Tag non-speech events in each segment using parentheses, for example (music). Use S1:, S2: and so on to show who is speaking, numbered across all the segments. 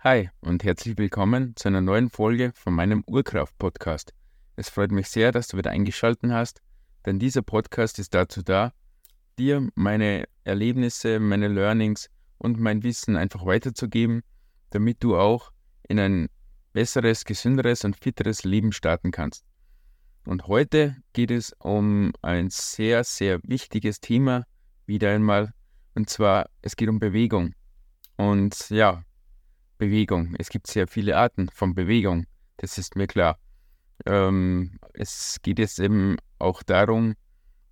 S1: Hi und herzlich willkommen zu einer neuen Folge von meinem Urkraft-Podcast. Es freut mich sehr, dass du wieder eingeschaltet hast, denn dieser Podcast ist dazu da, dir meine Erlebnisse, meine Learnings und mein Wissen einfach weiterzugeben, damit du auch in ein besseres, gesünderes und fitteres Leben starten kannst. Und heute geht es um ein sehr, sehr wichtiges Thema, wieder einmal, und zwar es geht um Bewegung. Und ja, Bewegung. Es gibt sehr viele Arten von Bewegung, das ist mir klar. Ähm, es geht jetzt eben auch darum,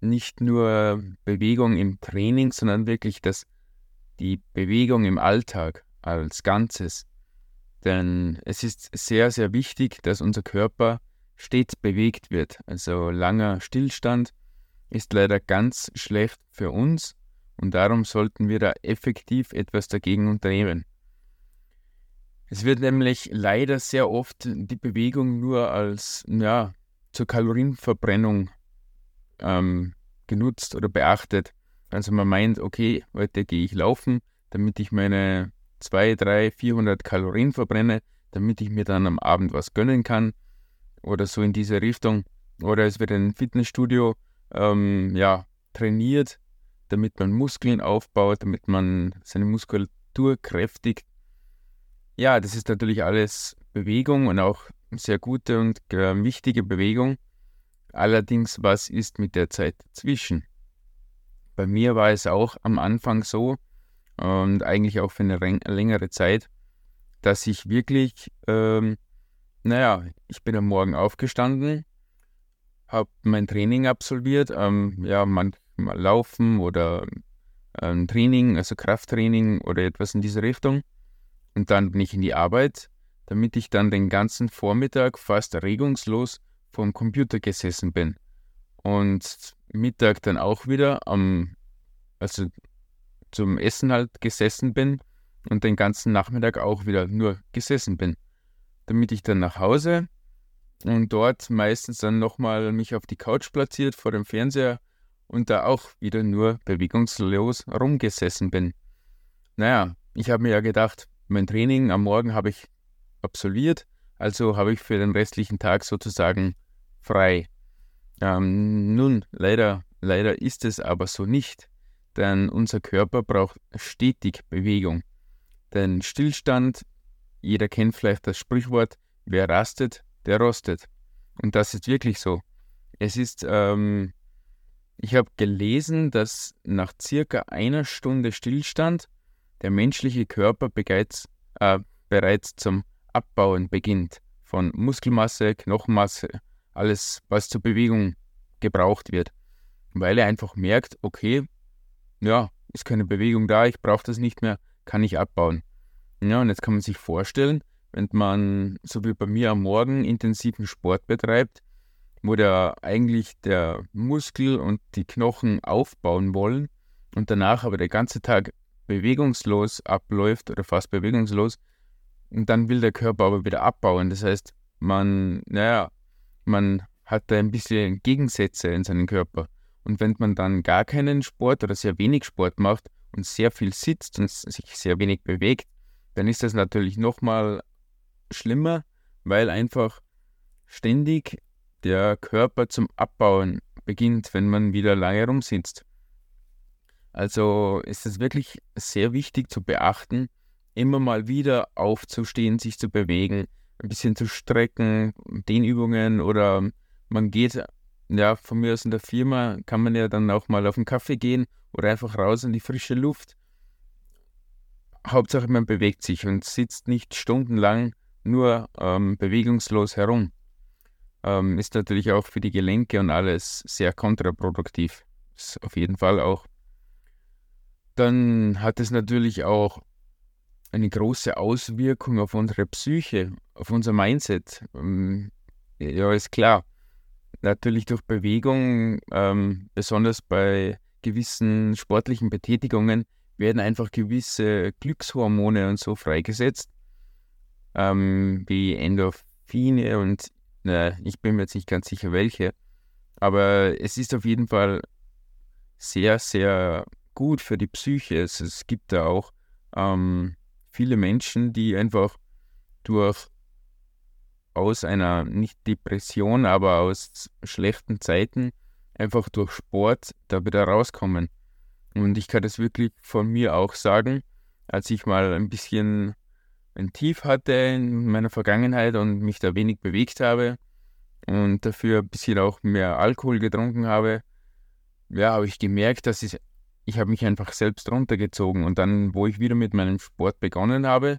S1: nicht nur Bewegung im Training, sondern wirklich das, die Bewegung im Alltag als Ganzes. Denn es ist sehr, sehr wichtig, dass unser Körper stets bewegt wird. Also langer Stillstand ist leider ganz schlecht für uns und darum sollten wir da effektiv etwas dagegen unternehmen. Es wird nämlich leider sehr oft die Bewegung nur als ja, zur Kalorienverbrennung ähm, genutzt oder beachtet. Also man meint, okay, heute gehe ich laufen, damit ich meine 2, 3, 400 Kalorien verbrenne, damit ich mir dann am Abend was gönnen kann oder so in diese Richtung. Oder es wird in einem Fitnessstudio ähm, ja, trainiert, damit man Muskeln aufbaut, damit man seine Muskulatur kräftigt. Ja, das ist natürlich alles Bewegung und auch sehr gute und äh, wichtige Bewegung. Allerdings, was ist mit der Zeit dazwischen? Bei mir war es auch am Anfang so und eigentlich auch für eine längere Zeit, dass ich wirklich, ähm, naja, ich bin am Morgen aufgestanden, habe mein Training absolviert, ähm, ja, manchmal Laufen oder ähm, Training, also Krafttraining oder etwas in diese Richtung. Und dann bin ich in die Arbeit, damit ich dann den ganzen Vormittag fast regungslos vorm Computer gesessen bin. Und Mittag dann auch wieder am, also zum Essen halt gesessen bin und den ganzen Nachmittag auch wieder nur gesessen bin. Damit ich dann nach Hause und dort meistens dann nochmal mich auf die Couch platziert vor dem Fernseher und da auch wieder nur bewegungslos rumgesessen bin. Naja, ich habe mir ja gedacht, mein Training am Morgen habe ich absolviert, also habe ich für den restlichen Tag sozusagen frei. Ähm, nun, leider, leider ist es aber so nicht, denn unser Körper braucht stetig Bewegung. Denn Stillstand, jeder kennt vielleicht das Sprichwort, wer rastet, der rostet. Und das ist wirklich so. Es ist, ähm, ich habe gelesen, dass nach circa einer Stunde Stillstand der menschliche Körper bereits, äh, bereits zum Abbauen beginnt von Muskelmasse, Knochenmasse, alles, was zur Bewegung gebraucht wird. Weil er einfach merkt, okay, ja, ist keine Bewegung da, ich brauche das nicht mehr, kann ich abbauen. Ja, und jetzt kann man sich vorstellen, wenn man, so wie bei mir am Morgen, intensiven Sport betreibt, wo der eigentlich der Muskel und die Knochen aufbauen wollen und danach aber der ganze Tag bewegungslos abläuft oder fast bewegungslos, und dann will der Körper aber wieder abbauen. Das heißt, man, naja, man hat da ein bisschen Gegensätze in seinem Körper. Und wenn man dann gar keinen Sport oder sehr wenig Sport macht und sehr viel sitzt und sich sehr wenig bewegt, dann ist das natürlich nochmal schlimmer, weil einfach ständig der Körper zum Abbauen beginnt, wenn man wieder lange rumsitzt. Also ist es wirklich sehr wichtig zu beachten, immer mal wieder aufzustehen, sich zu bewegen, ein bisschen zu strecken, Dehnübungen oder man geht, ja, von mir aus in der Firma kann man ja dann auch mal auf einen Kaffee gehen oder einfach raus in die frische Luft. Hauptsache man bewegt sich und sitzt nicht stundenlang nur ähm, bewegungslos herum. Ähm, ist natürlich auch für die Gelenke und alles sehr kontraproduktiv. Ist auf jeden Fall auch dann hat es natürlich auch eine große Auswirkung auf unsere Psyche, auf unser Mindset. Ähm, ja, ist klar. Natürlich durch Bewegung, ähm, besonders bei gewissen sportlichen Betätigungen, werden einfach gewisse Glückshormone und so freigesetzt, ähm, wie Endorphine und na, ich bin mir jetzt nicht ganz sicher welche. Aber es ist auf jeden Fall sehr, sehr gut für die Psyche. Es, es gibt da auch ähm, viele Menschen, die einfach durch aus einer, nicht Depression, aber aus schlechten Zeiten einfach durch Sport da wieder rauskommen. Und ich kann das wirklich von mir auch sagen, als ich mal ein bisschen ein Tief hatte in meiner Vergangenheit und mich da wenig bewegt habe und dafür ein bisschen auch mehr Alkohol getrunken habe, ja, habe ich gemerkt, dass ich, ich habe mich einfach selbst runtergezogen. Und dann, wo ich wieder mit meinem Sport begonnen habe,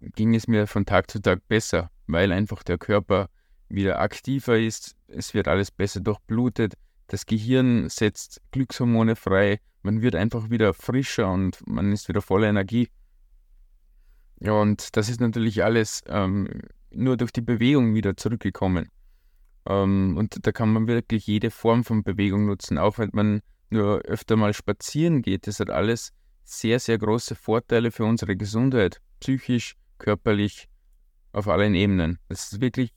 S1: ging es mir von Tag zu Tag besser, weil einfach der Körper wieder aktiver ist, es wird alles besser durchblutet, das Gehirn setzt Glückshormone frei, man wird einfach wieder frischer und man ist wieder voller Energie. Und das ist natürlich alles ähm, nur durch die Bewegung wieder zurückgekommen. Ähm, und da kann man wirklich jede Form von Bewegung nutzen, auch wenn man nur öfter mal spazieren geht. Das hat alles sehr, sehr große Vorteile für unsere Gesundheit, psychisch, körperlich, auf allen Ebenen. Das ist wirklich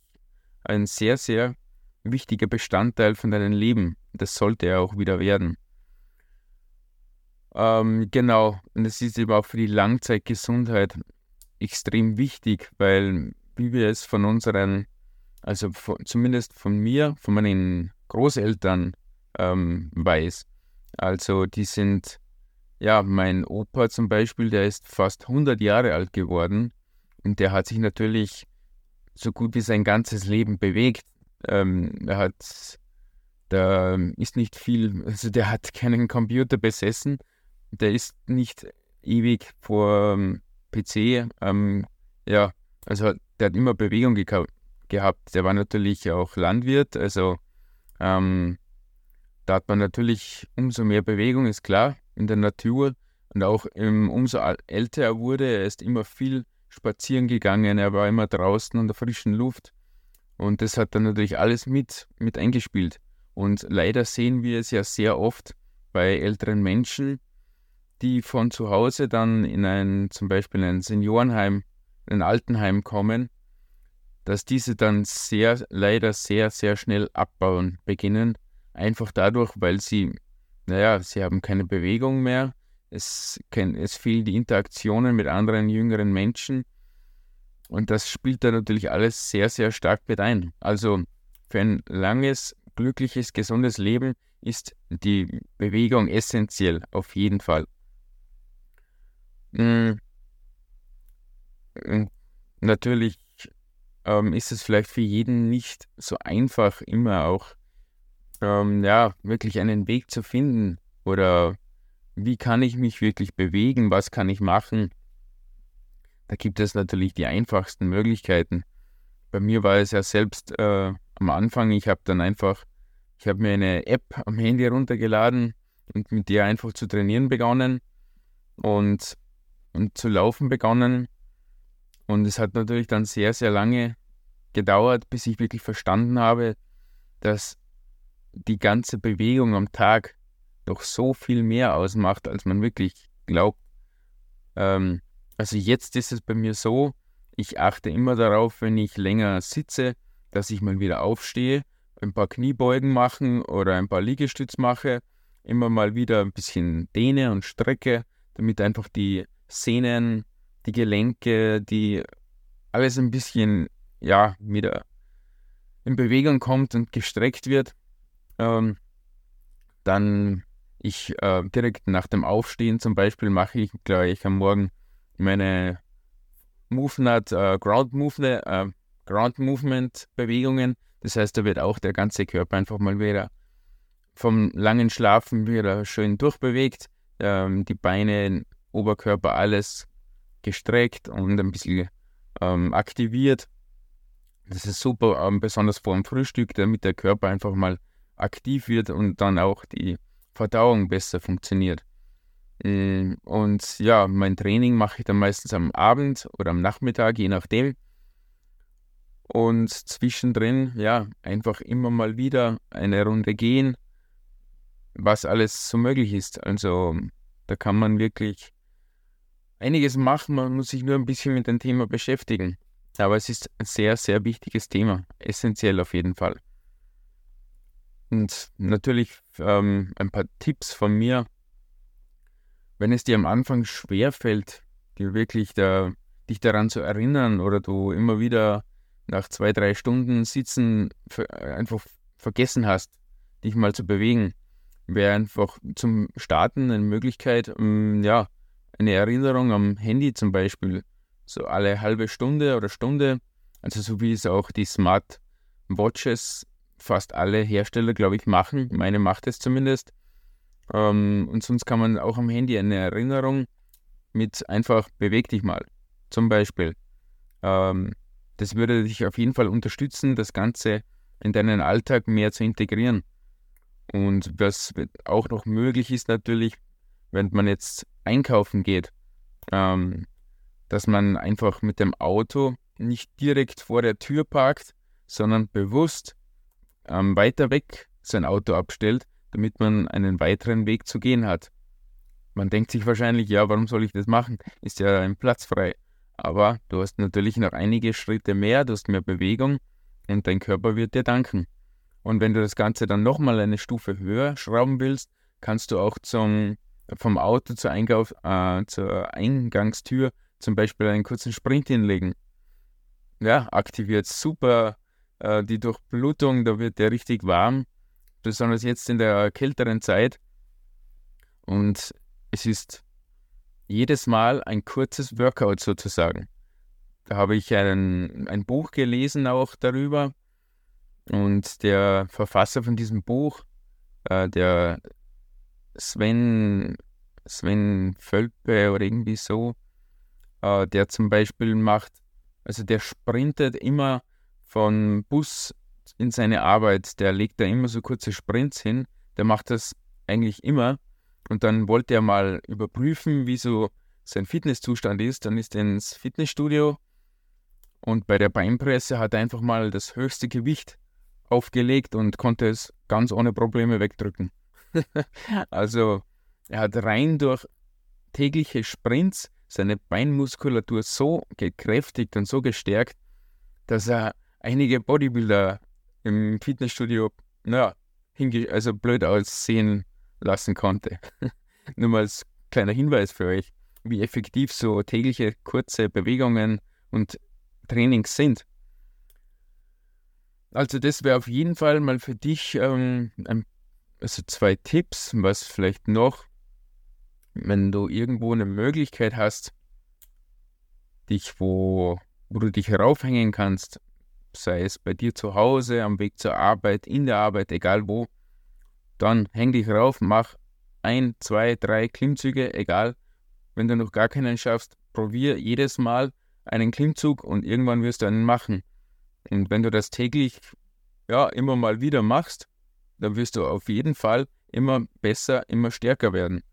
S1: ein sehr, sehr wichtiger Bestandteil von deinem Leben. Das sollte er auch wieder werden. Ähm, genau, und das ist eben auch für die Langzeitgesundheit extrem wichtig, weil wie wir es von unseren, also von, zumindest von mir, von meinen Großeltern ähm, weiß. Also die sind, ja, mein Opa zum Beispiel, der ist fast 100 Jahre alt geworden und der hat sich natürlich so gut wie sein ganzes Leben bewegt. Ähm, er hat, da ist nicht viel, also der hat keinen Computer besessen, der ist nicht ewig vor ähm, PC, ähm, ja, also der hat immer Bewegung ge gehabt. Der war natürlich auch Landwirt, also ähm, da hat man natürlich umso mehr Bewegung, ist klar, in der Natur. Und auch ähm, umso älter er wurde, er ist immer viel spazieren gegangen, er war immer draußen an der frischen Luft. Und das hat dann natürlich alles mit, mit eingespielt. Und leider sehen wir es ja sehr oft bei älteren Menschen, die von zu Hause dann in ein, zum Beispiel ein Seniorenheim, ein Altenheim kommen, dass diese dann sehr, leider sehr, sehr schnell abbauen beginnen. Einfach dadurch, weil sie, naja, sie haben keine Bewegung mehr, es, es fehlen die Interaktionen mit anderen jüngeren Menschen und das spielt da natürlich alles sehr, sehr stark mit ein. Also für ein langes, glückliches, gesundes Leben ist die Bewegung essentiell, auf jeden Fall. Mhm. Natürlich ähm, ist es vielleicht für jeden nicht so einfach, immer auch ähm, ja, wirklich einen Weg zu finden oder wie kann ich mich wirklich bewegen, was kann ich machen. Da gibt es natürlich die einfachsten Möglichkeiten. Bei mir war es ja selbst äh, am Anfang, ich habe dann einfach, ich habe mir eine App am Handy runtergeladen und mit der einfach zu trainieren begonnen und, und zu laufen begonnen. Und es hat natürlich dann sehr, sehr lange gedauert, bis ich wirklich verstanden habe, dass die ganze Bewegung am Tag doch so viel mehr ausmacht, als man wirklich glaubt. Ähm, also jetzt ist es bei mir so, ich achte immer darauf, wenn ich länger sitze, dass ich mal wieder aufstehe, ein paar Kniebeugen machen oder ein paar Liegestütz mache, immer mal wieder ein bisschen dehne und strecke, damit einfach die Sehnen, die Gelenke, die alles ein bisschen, ja, wieder in Bewegung kommt und gestreckt wird. Ähm, dann ich äh, direkt nach dem Aufstehen zum Beispiel mache ich gleich am Morgen meine MoveNut äh, Ground, Movement, äh, Ground Movement Bewegungen. Das heißt, da wird auch der ganze Körper einfach mal wieder vom langen Schlafen wieder schön durchbewegt. Ähm, die Beine, Oberkörper, alles gestreckt und ein bisschen ähm, aktiviert. Das ist super, ähm, besonders vor dem Frühstück, damit der Körper einfach mal aktiv wird und dann auch die Verdauung besser funktioniert. Ähm, und ja, mein Training mache ich dann meistens am Abend oder am Nachmittag, je nachdem. Und zwischendrin, ja, einfach immer mal wieder eine Runde gehen, was alles so möglich ist. Also da kann man wirklich einiges machen, man muss sich nur ein bisschen mit dem Thema beschäftigen. Aber es ist ein sehr, sehr wichtiges Thema, essentiell auf jeden Fall. Und natürlich ähm, ein paar Tipps von mir. Wenn es dir am Anfang schwer fällt, dir wirklich da, dich daran zu erinnern oder du immer wieder nach zwei, drei Stunden Sitzen einfach vergessen hast, dich mal zu bewegen, wäre einfach zum Starten eine Möglichkeit, ähm, ja, eine Erinnerung am Handy zum Beispiel, so alle halbe Stunde oder Stunde, also so wie es auch die Smart Watches fast alle Hersteller, glaube ich, machen. Meine macht es zumindest. Ähm, und sonst kann man auch am Handy eine Erinnerung mit einfach beweg dich mal. Zum Beispiel. Ähm, das würde dich auf jeden Fall unterstützen, das Ganze in deinen Alltag mehr zu integrieren. Und was auch noch möglich ist natürlich, wenn man jetzt einkaufen geht, ähm, dass man einfach mit dem Auto nicht direkt vor der Tür parkt, sondern bewusst ähm, weiter weg sein Auto abstellt, damit man einen weiteren Weg zu gehen hat. Man denkt sich wahrscheinlich, ja, warum soll ich das machen? Ist ja ein Platz frei. Aber du hast natürlich noch einige Schritte mehr, du hast mehr Bewegung und dein Körper wird dir danken. Und wenn du das Ganze dann nochmal eine Stufe höher schrauben willst, kannst du auch zum, vom Auto zur, Einkauf, äh, zur Eingangstür zum Beispiel einen kurzen Sprint hinlegen. Ja, aktiviert super äh, die Durchblutung, da wird der richtig warm, besonders jetzt in der kälteren Zeit. Und es ist jedes Mal ein kurzes Workout sozusagen. Da habe ich ein, ein Buch gelesen auch darüber. Und der Verfasser von diesem Buch, äh, der Sven, Sven Völpe oder irgendwie so, äh, der zum Beispiel macht, also der sprintet immer von Bus in seine Arbeit, der legt da immer so kurze Sprints hin, der macht das eigentlich immer und dann wollte er mal überprüfen, wie so sein Fitnesszustand ist. Dann ist er ins Fitnessstudio und bei der Beinpresse hat er einfach mal das höchste Gewicht aufgelegt und konnte es ganz ohne Probleme wegdrücken. (laughs) also er hat rein durch tägliche Sprints seine Beinmuskulatur so gekräftigt und so gestärkt, dass er einige Bodybuilder im Fitnessstudio, naja, also blöd aussehen lassen konnte. (laughs) Nur mal als kleiner Hinweis für euch, wie effektiv so tägliche kurze Bewegungen und Trainings sind. Also das wäre auf jeden Fall mal für dich ähm, ein, also zwei Tipps, was vielleicht noch, wenn du irgendwo eine Möglichkeit hast, dich wo, wo du dich raufhängen kannst, sei es bei dir zu Hause, am Weg zur Arbeit, in der Arbeit, egal wo, dann häng dich rauf, mach ein, zwei, drei Klimmzüge, egal. Wenn du noch gar keinen schaffst, probier jedes Mal einen Klimmzug und irgendwann wirst du einen machen. Und wenn du das täglich, ja, immer mal wieder machst, dann wirst du auf jeden Fall immer besser, immer stärker werden.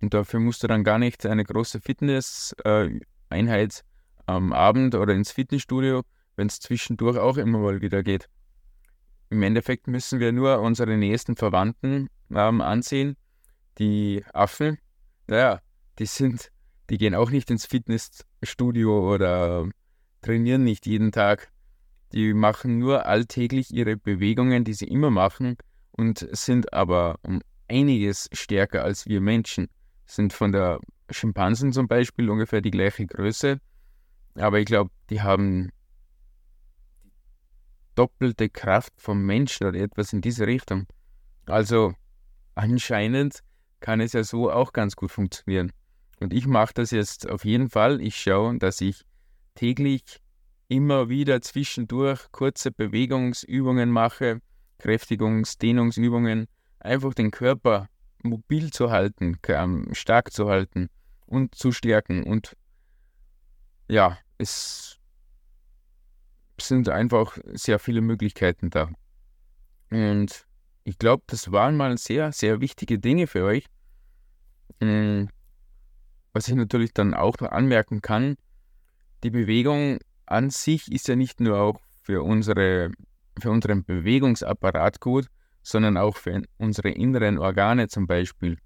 S1: Und dafür musst du dann gar nicht eine große Fitness-Einheit äh, am Abend oder ins Fitnessstudio, wenn es zwischendurch auch immer mal wieder geht. Im Endeffekt müssen wir nur unsere nächsten Verwandten ähm, ansehen. Die Affen, naja, die sind, die gehen auch nicht ins Fitnessstudio oder trainieren nicht jeden Tag. Die machen nur alltäglich ihre Bewegungen, die sie immer machen und sind aber um einiges stärker als wir Menschen. Sind von der Schimpansen zum Beispiel ungefähr die gleiche Größe, aber ich glaube, die haben doppelte Kraft vom Menschen oder etwas in diese Richtung. Also anscheinend kann es ja so auch ganz gut funktionieren. Und ich mache das jetzt auf jeden Fall. Ich schaue, dass ich täglich immer wieder zwischendurch kurze Bewegungsübungen mache, Kräftigungs-, Dehnungsübungen, einfach den Körper mobil zu halten, stark zu halten und zu stärken. Und ja, es sind einfach sehr viele Möglichkeiten da. Und ich glaube, das waren mal sehr, sehr wichtige Dinge für euch. Hm, was ich natürlich dann auch noch anmerken kann, die Bewegung an sich ist ja nicht nur auch für, unsere, für unseren Bewegungsapparat gut, sondern auch für unsere inneren Organe zum Beispiel.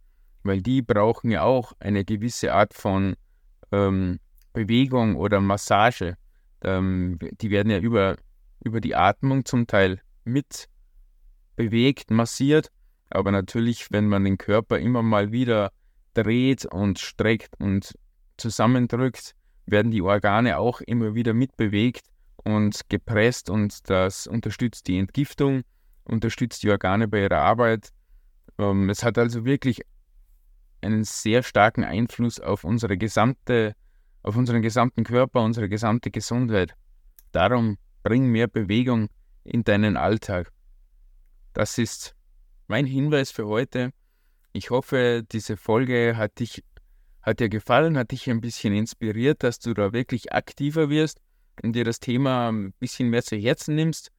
S1: Weil die brauchen ja auch eine gewisse Art von ähm, Bewegung oder Massage. Ähm, die werden ja über, über die Atmung zum Teil mit bewegt, massiert. Aber natürlich, wenn man den Körper immer mal wieder dreht und streckt und zusammendrückt, werden die Organe auch immer wieder mitbewegt und gepresst und das unterstützt die Entgiftung, unterstützt die Organe bei ihrer Arbeit. Ähm, es hat also wirklich einen sehr starken Einfluss auf unsere gesamte, auf unseren gesamten Körper, unsere gesamte Gesundheit. Darum bring mehr Bewegung in deinen Alltag. Das ist mein Hinweis für heute. Ich hoffe, diese Folge hat dich hat dir gefallen, hat dich ein bisschen inspiriert, dass du da wirklich aktiver wirst und dir das Thema ein bisschen mehr zu Herzen nimmst.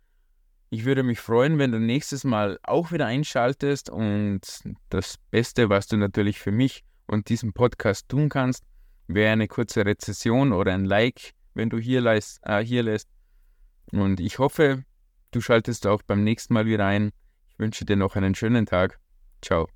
S1: Ich würde mich freuen, wenn du nächstes Mal auch wieder einschaltest und das Beste, was du natürlich für mich und diesen Podcast tun kannst, wäre eine kurze Rezession oder ein Like, wenn du hier, leist, äh, hier lässt. Und ich hoffe, du schaltest auch beim nächsten Mal wieder ein. Ich wünsche dir noch einen schönen Tag. Ciao.